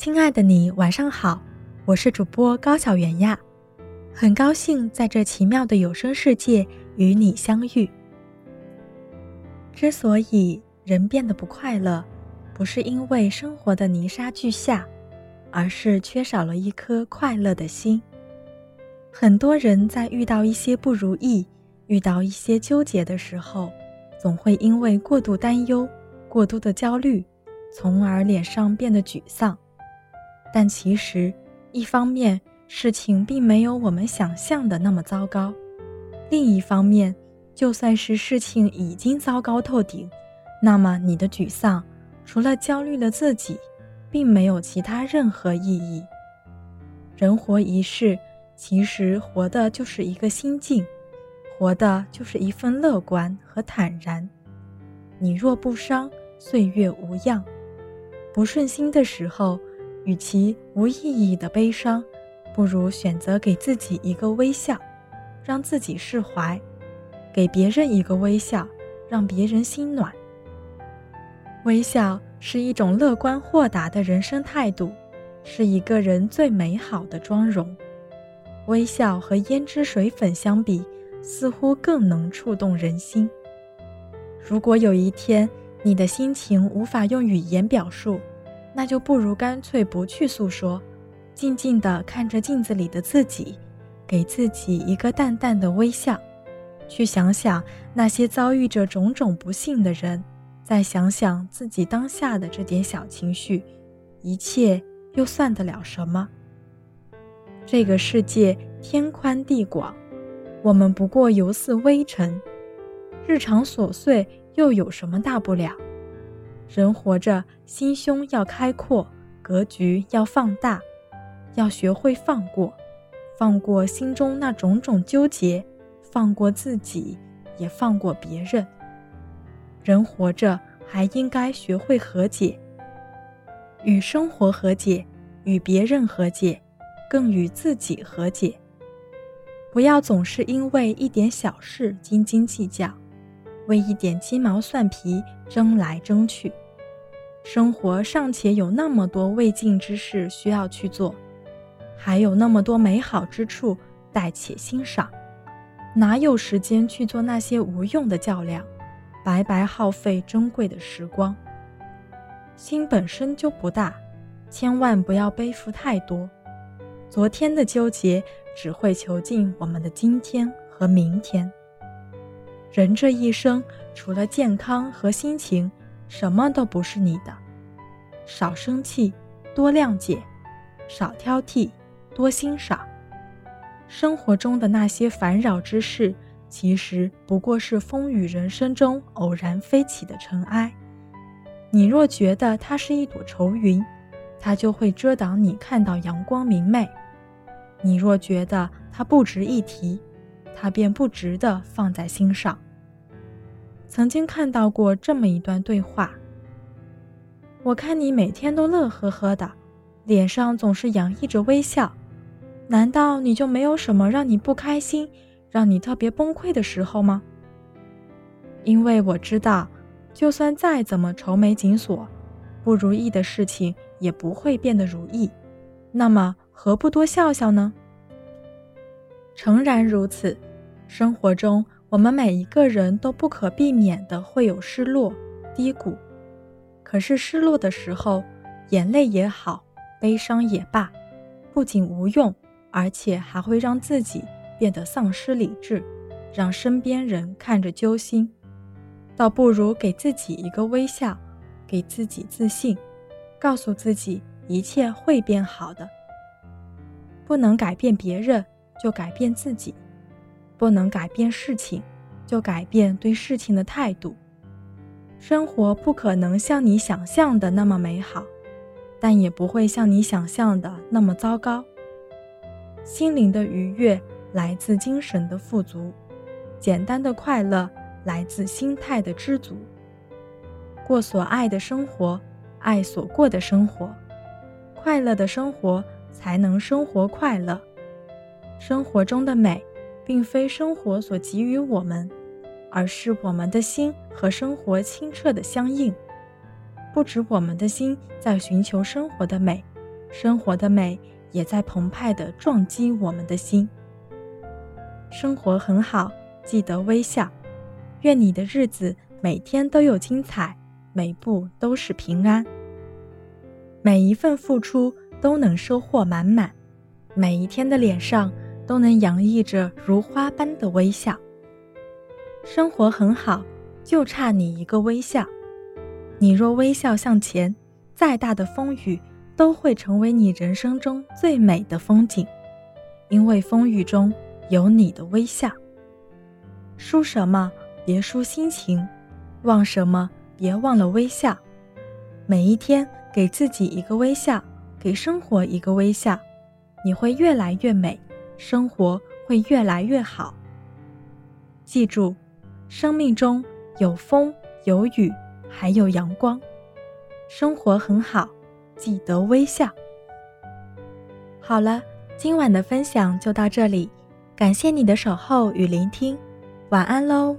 亲爱的你，晚上好，我是主播高小媛呀，很高兴在这奇妙的有声世界与你相遇。之所以人变得不快乐，不是因为生活的泥沙俱下，而是缺少了一颗快乐的心。很多人在遇到一些不如意、遇到一些纠结的时候，总会因为过度担忧、过度的焦虑，从而脸上变得沮丧。但其实，一方面事情并没有我们想象的那么糟糕；另一方面，就算是事情已经糟糕透顶，那么你的沮丧，除了焦虑了自己，并没有其他任何意义。人活一世，其实活的就是一个心境，活的就是一份乐观和坦然。你若不伤，岁月无恙。不顺心的时候。与其无意义的悲伤，不如选择给自己一个微笑，让自己释怀；给别人一个微笑，让别人心暖。微笑是一种乐观豁达的人生态度，是一个人最美好的妆容。微笑和胭脂水粉相比，似乎更能触动人心。如果有一天你的心情无法用语言表述，那就不如干脆不去诉说，静静地看着镜子里的自己，给自己一个淡淡的微笑，去想想那些遭遇着种种不幸的人，再想想自己当下的这点小情绪，一切又算得了什么？这个世界天宽地广，我们不过犹似微尘，日常琐碎又有什么大不了？人活着，心胸要开阔，格局要放大，要学会放过，放过心中那种种纠结，放过自己，也放过别人。人活着，还应该学会和解，与生活和解，与别人和解，更与自己和解。不要总是因为一点小事斤斤计较，为一点鸡毛蒜皮争来争去。生活尚且有那么多未尽之事需要去做，还有那么多美好之处待且欣赏，哪有时间去做那些无用的较量，白白耗费珍贵的时光？心本身就不大，千万不要背负太多。昨天的纠结只会囚禁我们的今天和明天。人这一生，除了健康和心情。什么都不是你的，少生气，多谅解；少挑剔，多欣赏。生活中的那些烦扰之事，其实不过是风雨人生中偶然飞起的尘埃。你若觉得它是一朵愁云，它就会遮挡你看到阳光明媚；你若觉得它不值一提，它便不值得放在心上。曾经看到过这么一段对话。我看你每天都乐呵呵的，脸上总是洋溢着微笑，难道你就没有什么让你不开心、让你特别崩溃的时候吗？因为我知道，就算再怎么愁眉紧锁，不如意的事情也不会变得如意。那么何不多笑笑呢？诚然如此，生活中。我们每一个人都不可避免的会有失落、低谷，可是失落的时候，眼泪也好，悲伤也罢，不仅无用，而且还会让自己变得丧失理智，让身边人看着揪心。倒不如给自己一个微笑，给自己自信，告诉自己一切会变好的。不能改变别人，就改变自己。不能改变事情，就改变对事情的态度。生活不可能像你想象的那么美好，但也不会像你想象的那么糟糕。心灵的愉悦来自精神的富足，简单的快乐来自心态的知足。过所爱的生活，爱所过的生活，快乐的生活才能生活快乐。生活中的美。并非生活所给予我们，而是我们的心和生活清澈的相应。不止我们的心在寻求生活的美，生活的美也在澎湃地撞击我们的心。生活很好，记得微笑。愿你的日子每天都有精彩，每步都是平安。每一份付出都能收获满满，每一天的脸上都能洋溢着如花般的微笑。生活很好，就差你一个微笑。你若微笑向前，再大的风雨都会成为你人生中最美的风景，因为风雨中有你的微笑。输什么？别输心情，忘什么？别忘了微笑。每一天给自己一个微笑，给生活一个微笑，你会越来越美，生活会越来越好。记住，生命中有风有雨，还有阳光。生活很好，记得微笑。好了，今晚的分享就到这里，感谢你的守候与聆听，晚安喽。